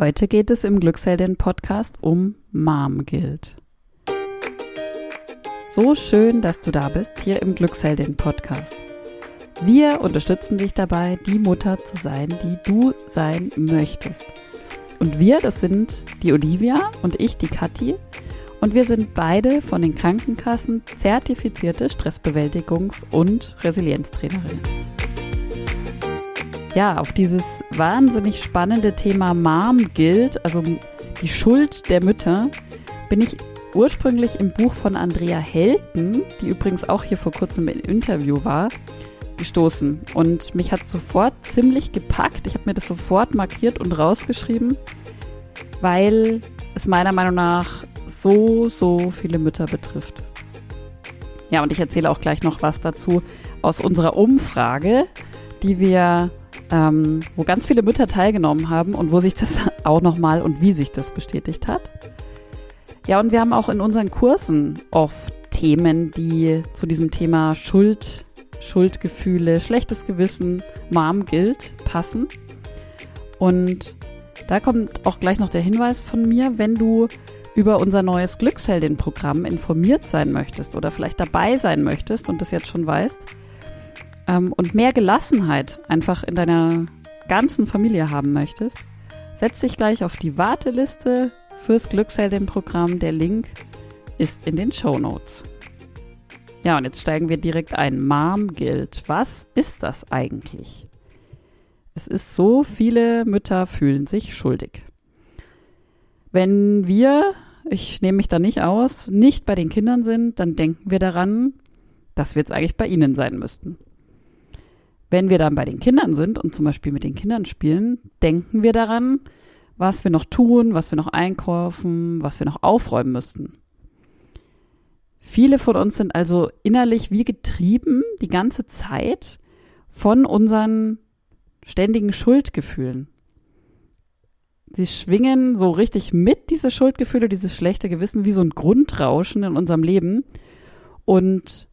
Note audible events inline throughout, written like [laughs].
Heute geht es im Glücksheldin Podcast um Mom Guild. So schön, dass du da bist hier im Glücksheldin Podcast. Wir unterstützen dich dabei, die Mutter zu sein, die du sein möchtest. Und wir, das sind die Olivia und ich, die Kathi. Und wir sind beide von den Krankenkassen zertifizierte Stressbewältigungs- und Resilienztrainerinnen. Ja, auf dieses wahnsinnig spannende Thema Mom gilt, also die Schuld der Mütter, bin ich ursprünglich im Buch von Andrea Helten, die übrigens auch hier vor kurzem im Interview war, gestoßen. Und mich hat sofort ziemlich gepackt. Ich habe mir das sofort markiert und rausgeschrieben, weil es meiner Meinung nach so, so viele Mütter betrifft. Ja, und ich erzähle auch gleich noch was dazu aus unserer Umfrage, die wir, ähm, wo ganz viele Mütter teilgenommen haben und wo sich das [laughs] auch nochmal und wie sich das bestätigt hat. Ja, und wir haben auch in unseren Kursen oft Themen, die zu diesem Thema Schuld, Schuldgefühle, schlechtes Gewissen, Mom gilt, passen. Und da kommt auch gleich noch der Hinweis von mir, wenn du über unser neues Glücksheldin-Programm informiert sein möchtest oder vielleicht dabei sein möchtest und das jetzt schon weißt ähm, und mehr Gelassenheit einfach in deiner ganzen Familie haben möchtest, setz dich gleich auf die Warteliste fürs Glücksheldin-Programm. Der Link ist in den Show Notes. Ja, und jetzt steigen wir direkt ein. Mom Guild. Was ist das eigentlich? Es ist so, viele Mütter fühlen sich schuldig. Wenn wir, ich nehme mich da nicht aus, nicht bei den Kindern sind, dann denken wir daran, dass wir jetzt eigentlich bei ihnen sein müssten. Wenn wir dann bei den Kindern sind und zum Beispiel mit den Kindern spielen, denken wir daran, was wir noch tun, was wir noch einkaufen, was wir noch aufräumen müssten. Viele von uns sind also innerlich wie getrieben die ganze Zeit von unseren ständigen Schuldgefühlen. Sie schwingen so richtig mit, diese Schuldgefühle, dieses schlechte Gewissen, wie so ein Grundrauschen in unserem Leben und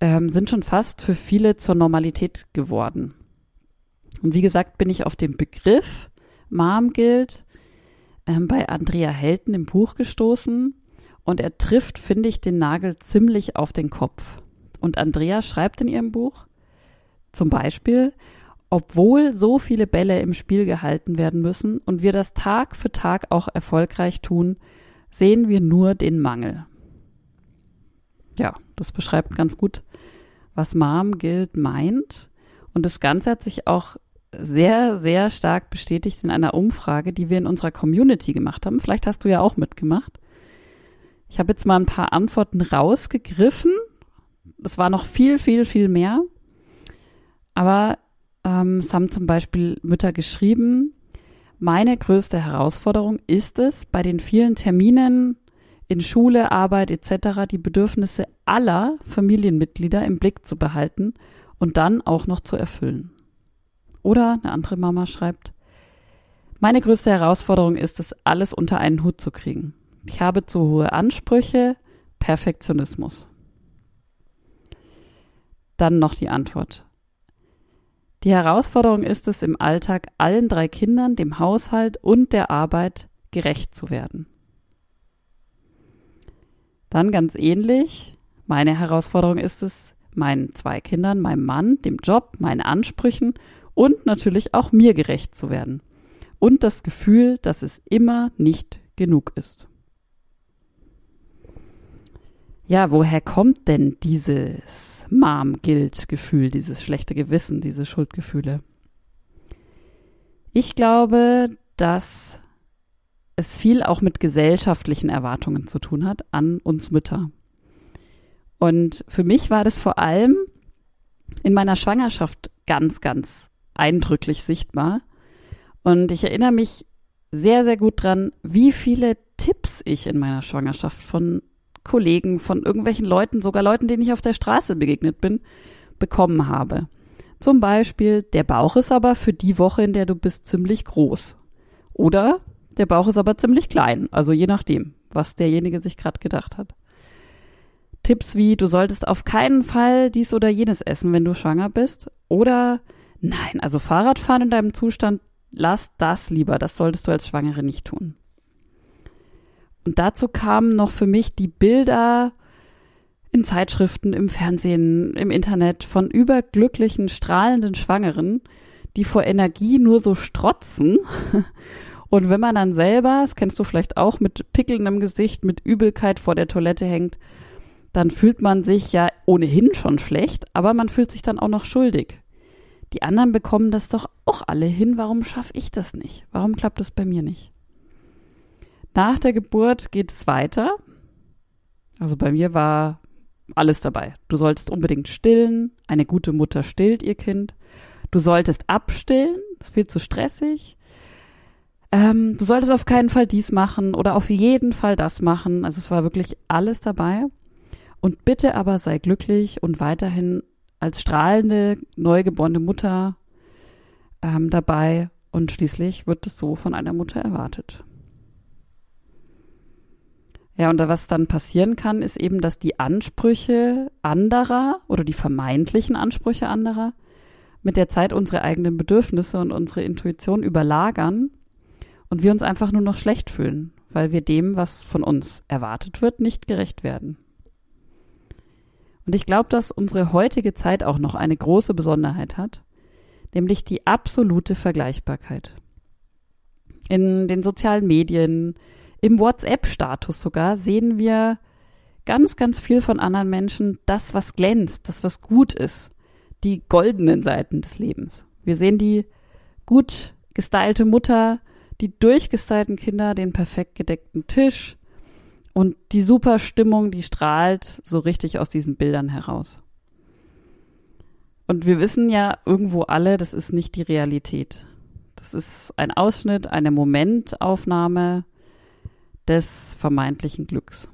ähm, sind schon fast für viele zur Normalität geworden. Und wie gesagt, bin ich auf den Begriff Mom gilt ähm, bei Andrea Helten im Buch gestoßen und er trifft, finde ich, den Nagel ziemlich auf den Kopf. Und Andrea schreibt in ihrem Buch zum Beispiel, obwohl so viele Bälle im Spiel gehalten werden müssen und wir das Tag für Tag auch erfolgreich tun, sehen wir nur den Mangel. Ja, das beschreibt ganz gut, was Mom Guild meint. Und das Ganze hat sich auch sehr, sehr stark bestätigt in einer Umfrage, die wir in unserer Community gemacht haben. Vielleicht hast du ja auch mitgemacht. Ich habe jetzt mal ein paar Antworten rausgegriffen. Es war noch viel, viel, viel mehr. Aber ähm, es haben zum Beispiel Mütter geschrieben, meine größte Herausforderung ist es, bei den vielen Terminen in Schule, Arbeit etc. die Bedürfnisse aller Familienmitglieder im Blick zu behalten und dann auch noch zu erfüllen. Oder eine andere Mama schreibt, meine größte Herausforderung ist es, alles unter einen Hut zu kriegen. Ich habe zu hohe Ansprüche, Perfektionismus. Dann noch die Antwort. Die Herausforderung ist es, im Alltag allen drei Kindern, dem Haushalt und der Arbeit gerecht zu werden. Dann ganz ähnlich, meine Herausforderung ist es, meinen zwei Kindern, meinem Mann, dem Job, meinen Ansprüchen und natürlich auch mir gerecht zu werden. Und das Gefühl, dass es immer nicht genug ist. Ja, woher kommt denn dieses Mom-Guilt-Gefühl, dieses schlechte Gewissen, diese Schuldgefühle. Ich glaube, dass es viel auch mit gesellschaftlichen Erwartungen zu tun hat an uns Mütter. Und für mich war das vor allem in meiner Schwangerschaft ganz, ganz eindrücklich sichtbar. Und ich erinnere mich sehr, sehr gut dran, wie viele Tipps ich in meiner Schwangerschaft von Kollegen, von irgendwelchen Leuten, sogar Leuten, denen ich auf der Straße begegnet bin, bekommen habe. Zum Beispiel, der Bauch ist aber für die Woche, in der du bist, ziemlich groß. Oder der Bauch ist aber ziemlich klein, also je nachdem, was derjenige sich gerade gedacht hat. Tipps wie, du solltest auf keinen Fall dies oder jenes essen, wenn du schwanger bist. Oder nein, also Fahrradfahren in deinem Zustand lass das lieber, das solltest du als Schwangere nicht tun. Und dazu kamen noch für mich die Bilder in Zeitschriften, im Fernsehen, im Internet von überglücklichen, strahlenden Schwangeren, die vor Energie nur so strotzen. [laughs] Und wenn man dann selber, das kennst du vielleicht auch, mit Pickeln im Gesicht, mit Übelkeit vor der Toilette hängt, dann fühlt man sich ja ohnehin schon schlecht, aber man fühlt sich dann auch noch schuldig. Die anderen bekommen das doch auch alle hin, warum schaffe ich das nicht? Warum klappt das bei mir nicht? Nach der Geburt geht es weiter. Also bei mir war alles dabei. Du solltest unbedingt stillen. Eine gute Mutter stillt ihr Kind. Du solltest abstillen. Viel zu stressig. Ähm, du solltest auf keinen Fall dies machen oder auf jeden Fall das machen. Also es war wirklich alles dabei. Und bitte aber sei glücklich und weiterhin als strahlende, neugeborene Mutter ähm, dabei. Und schließlich wird es so von einer Mutter erwartet. Ja, und was dann passieren kann, ist eben, dass die Ansprüche anderer oder die vermeintlichen Ansprüche anderer mit der Zeit unsere eigenen Bedürfnisse und unsere Intuition überlagern und wir uns einfach nur noch schlecht fühlen, weil wir dem, was von uns erwartet wird, nicht gerecht werden. Und ich glaube, dass unsere heutige Zeit auch noch eine große Besonderheit hat, nämlich die absolute Vergleichbarkeit. In den sozialen Medien, im WhatsApp-Status sogar sehen wir ganz, ganz viel von anderen Menschen, das, was glänzt, das, was gut ist, die goldenen Seiten des Lebens. Wir sehen die gut gestylte Mutter, die durchgestylten Kinder, den perfekt gedeckten Tisch und die super Stimmung, die strahlt so richtig aus diesen Bildern heraus. Und wir wissen ja irgendwo alle, das ist nicht die Realität. Das ist ein Ausschnitt, eine Momentaufnahme des vermeintlichen Glücks.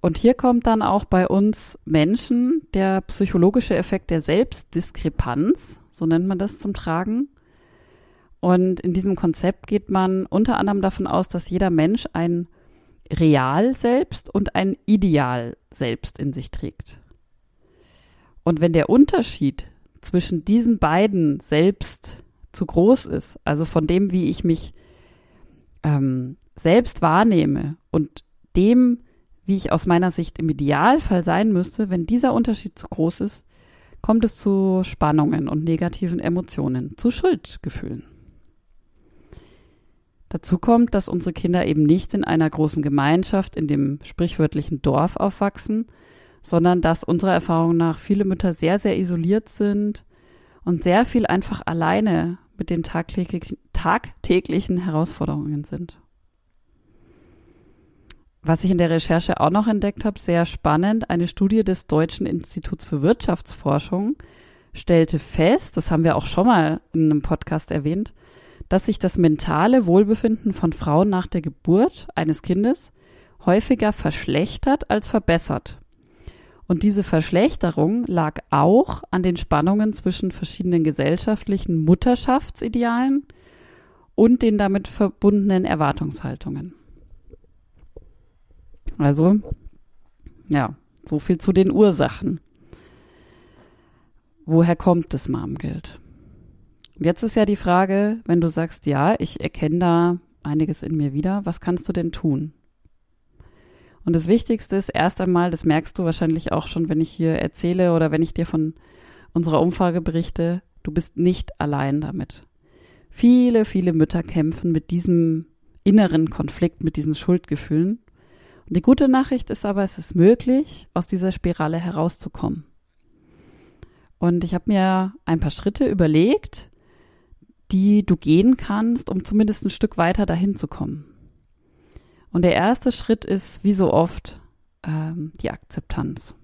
Und hier kommt dann auch bei uns Menschen der psychologische Effekt der Selbstdiskrepanz, so nennt man das zum Tragen. Und in diesem Konzept geht man unter anderem davon aus, dass jeder Mensch ein Real selbst und ein Ideal selbst in sich trägt. Und wenn der Unterschied zwischen diesen beiden selbst zu groß ist, also von dem, wie ich mich ähm, selbst wahrnehme und dem, wie ich aus meiner Sicht im Idealfall sein müsste, wenn dieser Unterschied zu groß ist, kommt es zu Spannungen und negativen Emotionen, zu Schuldgefühlen. Dazu kommt, dass unsere Kinder eben nicht in einer großen Gemeinschaft, in dem sprichwörtlichen Dorf aufwachsen, sondern dass unserer Erfahrung nach viele Mütter sehr, sehr isoliert sind und sehr viel einfach alleine mit den tagtäglichen, tagtäglichen Herausforderungen sind. Was ich in der Recherche auch noch entdeckt habe, sehr spannend, eine Studie des Deutschen Instituts für Wirtschaftsforschung stellte fest, das haben wir auch schon mal in einem Podcast erwähnt, dass sich das mentale Wohlbefinden von Frauen nach der Geburt eines Kindes häufiger verschlechtert als verbessert. Und diese Verschlechterung lag auch an den Spannungen zwischen verschiedenen gesellschaftlichen Mutterschaftsidealen und den damit verbundenen Erwartungshaltungen. Also, ja, so viel zu den Ursachen. Woher kommt das Marmgeld? Jetzt ist ja die Frage, wenn du sagst, ja, ich erkenne da einiges in mir wieder, was kannst du denn tun? Und das Wichtigste ist erst einmal, das merkst du wahrscheinlich auch schon, wenn ich hier erzähle oder wenn ich dir von unserer Umfrage berichte, du bist nicht allein damit. Viele, viele Mütter kämpfen mit diesem inneren Konflikt, mit diesen Schuldgefühlen. Und die gute Nachricht ist aber, es ist möglich, aus dieser Spirale herauszukommen. Und ich habe mir ein paar Schritte überlegt, die du gehen kannst, um zumindest ein Stück weiter dahin zu kommen. Und der erste Schritt ist, wie so oft, ähm, die Akzeptanz.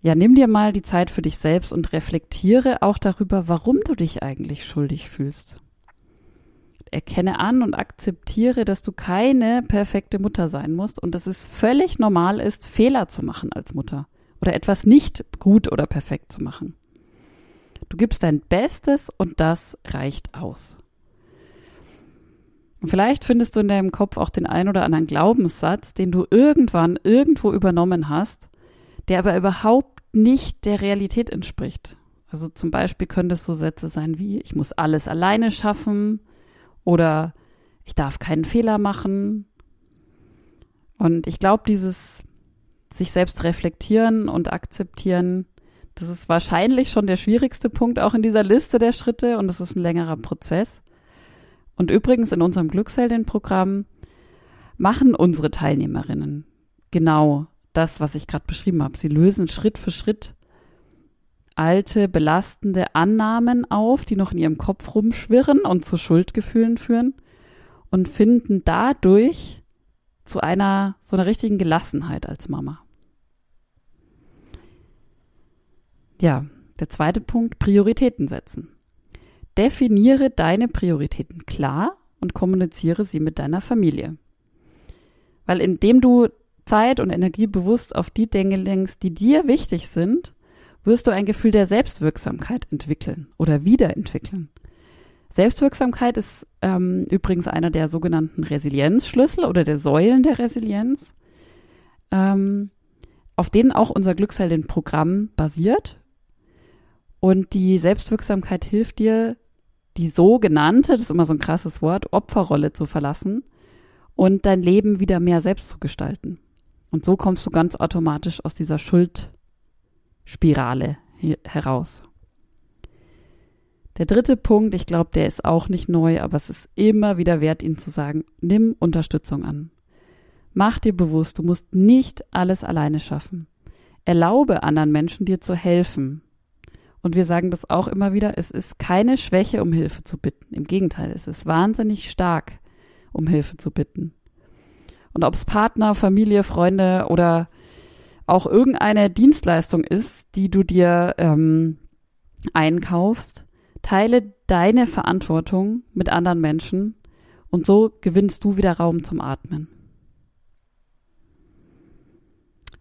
Ja, nimm dir mal die Zeit für dich selbst und reflektiere auch darüber, warum du dich eigentlich schuldig fühlst. Erkenne an und akzeptiere, dass du keine perfekte Mutter sein musst und dass es völlig normal ist, Fehler zu machen als Mutter oder etwas nicht gut oder perfekt zu machen. Du gibst dein Bestes und das reicht aus. Und vielleicht findest du in deinem Kopf auch den ein oder anderen Glaubenssatz, den du irgendwann irgendwo übernommen hast, der aber überhaupt nicht der Realität entspricht. Also zum Beispiel können das so Sätze sein wie, ich muss alles alleine schaffen oder ich darf keinen Fehler machen. Und ich glaube, dieses sich selbst reflektieren und akzeptieren, das ist wahrscheinlich schon der schwierigste Punkt auch in dieser Liste der Schritte und es ist ein längerer Prozess. Und übrigens in unserem Glücksheldin-Programm machen unsere Teilnehmerinnen genau das, was ich gerade beschrieben habe. Sie lösen Schritt für Schritt alte, belastende Annahmen auf, die noch in ihrem Kopf rumschwirren und zu Schuldgefühlen führen und finden dadurch zu einer so einer richtigen Gelassenheit als Mama. Ja, der zweite Punkt, Prioritäten setzen. Definiere deine Prioritäten klar und kommuniziere sie mit deiner Familie. Weil indem du Zeit und Energie bewusst auf die Dinge lenkst, die dir wichtig sind, wirst du ein Gefühl der Selbstwirksamkeit entwickeln oder wiederentwickeln. Selbstwirksamkeit ist ähm, übrigens einer der sogenannten Resilienzschlüssel oder der Säulen der Resilienz, ähm, auf denen auch unser Glücksheldin-Programm basiert. Und die Selbstwirksamkeit hilft dir, die sogenannte, das ist immer so ein krasses Wort, Opferrolle zu verlassen und dein Leben wieder mehr selbst zu gestalten. Und so kommst du ganz automatisch aus dieser Schuldspirale heraus. Der dritte Punkt, ich glaube, der ist auch nicht neu, aber es ist immer wieder wert, ihn zu sagen, nimm Unterstützung an. Mach dir bewusst, du musst nicht alles alleine schaffen. Erlaube anderen Menschen, dir zu helfen. Und wir sagen das auch immer wieder, es ist keine Schwäche, um Hilfe zu bitten. Im Gegenteil, es ist wahnsinnig stark, um Hilfe zu bitten. Und ob es Partner, Familie, Freunde oder auch irgendeine Dienstleistung ist, die du dir ähm, einkaufst, teile deine Verantwortung mit anderen Menschen und so gewinnst du wieder Raum zum Atmen.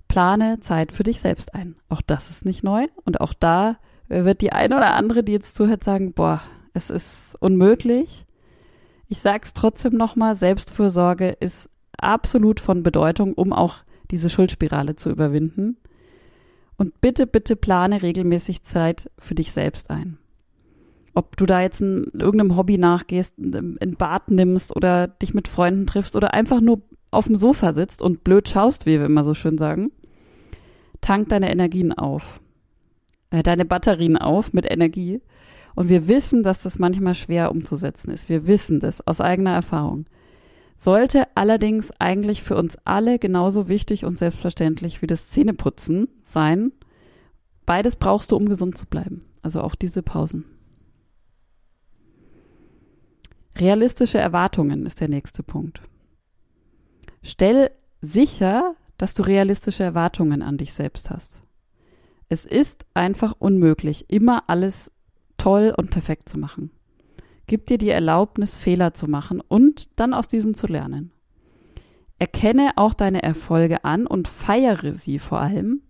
Plane Zeit für dich selbst ein. Auch das ist nicht neu und auch da wird die eine oder andere, die jetzt zuhört, sagen, boah, es ist unmöglich. Ich sag's trotzdem nochmal, Selbstfürsorge ist absolut von Bedeutung, um auch diese Schuldspirale zu überwinden. Und bitte, bitte plane regelmäßig Zeit für dich selbst ein. Ob du da jetzt in irgendeinem Hobby nachgehst, in Bad nimmst oder dich mit Freunden triffst oder einfach nur auf dem Sofa sitzt und blöd schaust, wie wir immer so schön sagen, tank deine Energien auf. Äh, deine Batterien auf mit Energie. Und wir wissen, dass das manchmal schwer umzusetzen ist. Wir wissen das aus eigener Erfahrung sollte allerdings eigentlich für uns alle genauso wichtig und selbstverständlich wie das Zähneputzen sein. Beides brauchst du, um gesund zu bleiben. Also auch diese Pausen. Realistische Erwartungen ist der nächste Punkt. Stell sicher, dass du realistische Erwartungen an dich selbst hast. Es ist einfach unmöglich, immer alles toll und perfekt zu machen. Gib dir die Erlaubnis, Fehler zu machen und dann aus diesen zu lernen. Erkenne auch deine Erfolge an und feiere sie vor allem.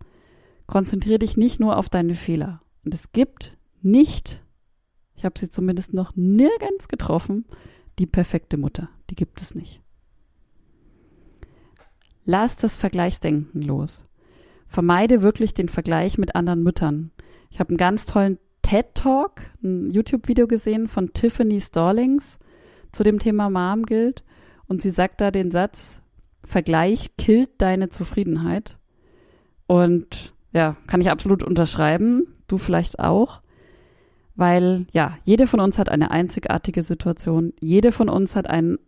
Konzentriere dich nicht nur auf deine Fehler. Und es gibt nicht, ich habe sie zumindest noch nirgends getroffen, die perfekte Mutter. Die gibt es nicht. Lass das Vergleichsdenken los. Vermeide wirklich den Vergleich mit anderen Müttern. Ich habe einen ganz tollen TED Talk, ein YouTube-Video gesehen von Tiffany Stallings zu dem Thema Mom gilt. Und sie sagt da den Satz, Vergleich killt deine Zufriedenheit. Und ja, kann ich absolut unterschreiben. Du vielleicht auch. Weil ja, jede von uns hat eine einzigartige Situation. Jede von uns hat einen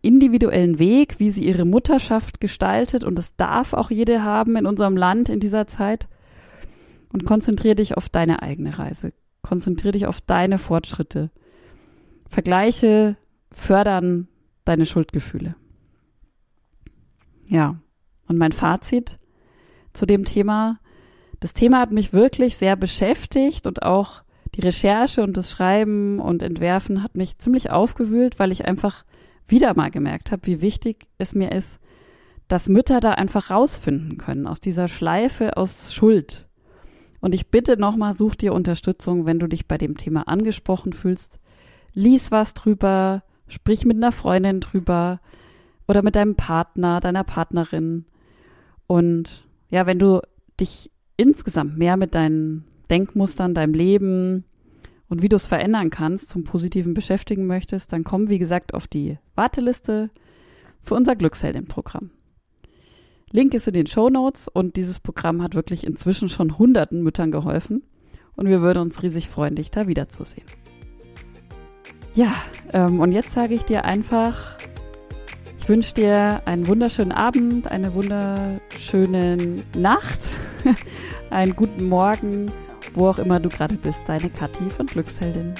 individuellen Weg, wie sie ihre Mutterschaft gestaltet. Und das darf auch jede haben in unserem Land in dieser Zeit. Und konzentriere dich auf deine eigene Reise. Konzentriere dich auf deine Fortschritte. Vergleiche fördern deine Schuldgefühle. Ja, und mein Fazit zu dem Thema. Das Thema hat mich wirklich sehr beschäftigt und auch die Recherche und das Schreiben und Entwerfen hat mich ziemlich aufgewühlt, weil ich einfach wieder mal gemerkt habe, wie wichtig es mir ist, dass Mütter da einfach rausfinden können aus dieser Schleife aus Schuld. Und ich bitte nochmal, such dir Unterstützung, wenn du dich bei dem Thema angesprochen fühlst. Lies was drüber, sprich mit einer Freundin drüber oder mit deinem Partner, deiner Partnerin. Und ja, wenn du dich insgesamt mehr mit deinen Denkmustern, deinem Leben und wie du es verändern kannst, zum Positiven beschäftigen möchtest, dann komm, wie gesagt, auf die Warteliste für unser Glücksheldin-Programm. Link ist in den Show Notes und dieses Programm hat wirklich inzwischen schon hunderten Müttern geholfen und wir würden uns riesig freuen, dich da wiederzusehen. Ja, ähm, und jetzt sage ich dir einfach, ich wünsche dir einen wunderschönen Abend, eine wunderschöne Nacht, [laughs] einen guten Morgen, wo auch immer du gerade bist. Deine Kathi von Glücksheldin.